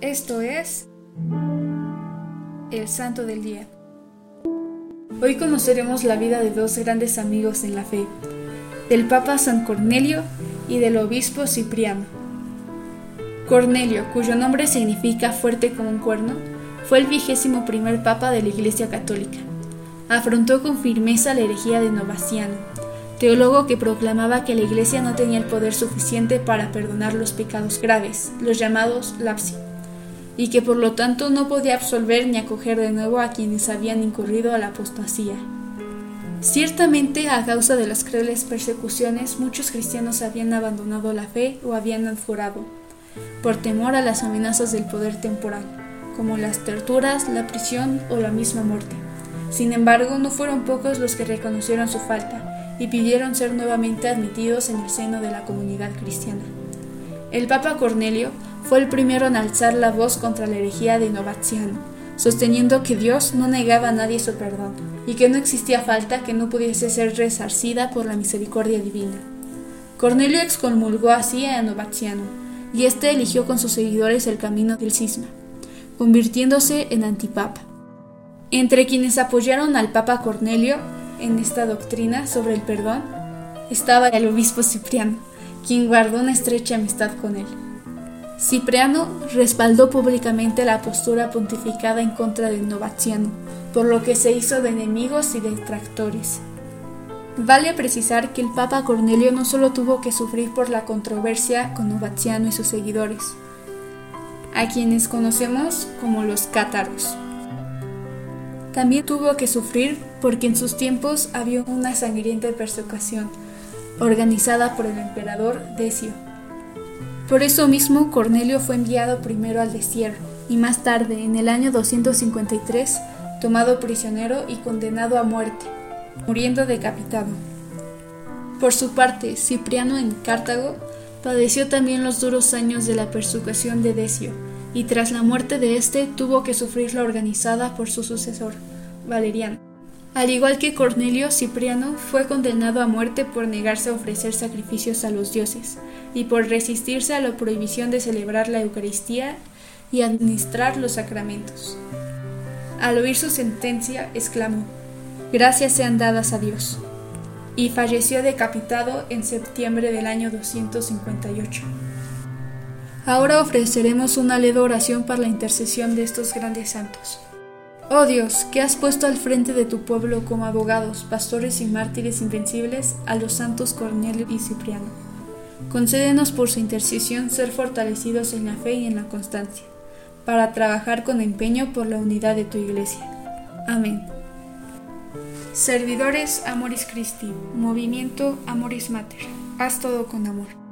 Esto es el Santo del Día. Hoy conoceremos la vida de dos grandes amigos en la fe, del Papa San Cornelio y del Obispo Cipriano. Cornelio, cuyo nombre significa fuerte como un cuerno, fue el vigésimo primer Papa de la Iglesia Católica. Afrontó con firmeza la herejía de Novaciano, teólogo que proclamaba que la Iglesia no tenía el poder suficiente para perdonar los pecados graves, los llamados lapsi, y que por lo tanto no podía absolver ni acoger de nuevo a quienes habían incurrido a la apostasía. Ciertamente, a causa de las crueles persecuciones, muchos cristianos habían abandonado la fe o habían adjurado, por temor a las amenazas del poder temporal, como las torturas, la prisión o la misma muerte. Sin embargo, no fueron pocos los que reconocieron su falta y pidieron ser nuevamente admitidos en el seno de la comunidad cristiana. El Papa Cornelio fue el primero en alzar la voz contra la herejía de Novaciano, sosteniendo que Dios no negaba a nadie su perdón y que no existía falta que no pudiese ser resarcida por la misericordia divina. Cornelio excomulgó así a Novaciano, y éste eligió con sus seguidores el camino del cisma, convirtiéndose en antipapa. Entre quienes apoyaron al Papa Cornelio en esta doctrina sobre el perdón estaba el obispo Cipriano, quien guardó una estrecha amistad con él. Cipriano respaldó públicamente la postura pontificada en contra de Novaciano, por lo que se hizo de enemigos y detractores. Vale precisar que el Papa Cornelio no solo tuvo que sufrir por la controversia con Novaciano y sus seguidores, a quienes conocemos como los cátaros, también tuvo que sufrir porque en sus tiempos había una sangrienta persecución organizada por el emperador Decio. Por eso mismo Cornelio fue enviado primero al destierro y más tarde, en el año 253, tomado prisionero y condenado a muerte, muriendo decapitado. Por su parte, Cipriano en Cartago padeció también los duros años de la persecución de Decio, y tras la muerte de éste tuvo que sufrir la organizada por su sucesor, Valeriano. Al igual que Cornelio, Cipriano fue condenado a muerte por negarse a ofrecer sacrificios a los dioses y por resistirse a la prohibición de celebrar la Eucaristía y administrar los sacramentos. Al oír su sentencia, exclamó, Gracias sean dadas a Dios, y falleció decapitado en septiembre del año 258. Ahora ofreceremos una leve oración para la intercesión de estos grandes santos. Oh Dios, que has puesto al frente de tu pueblo como abogados, pastores y mártires invencibles a los santos Cornelio y Cipriano. Concédenos por su intercesión ser fortalecidos en la fe y en la constancia, para trabajar con empeño por la unidad de tu Iglesia. Amén. Servidores Amoris Christi, Movimiento Amoris Mater. Haz todo con amor.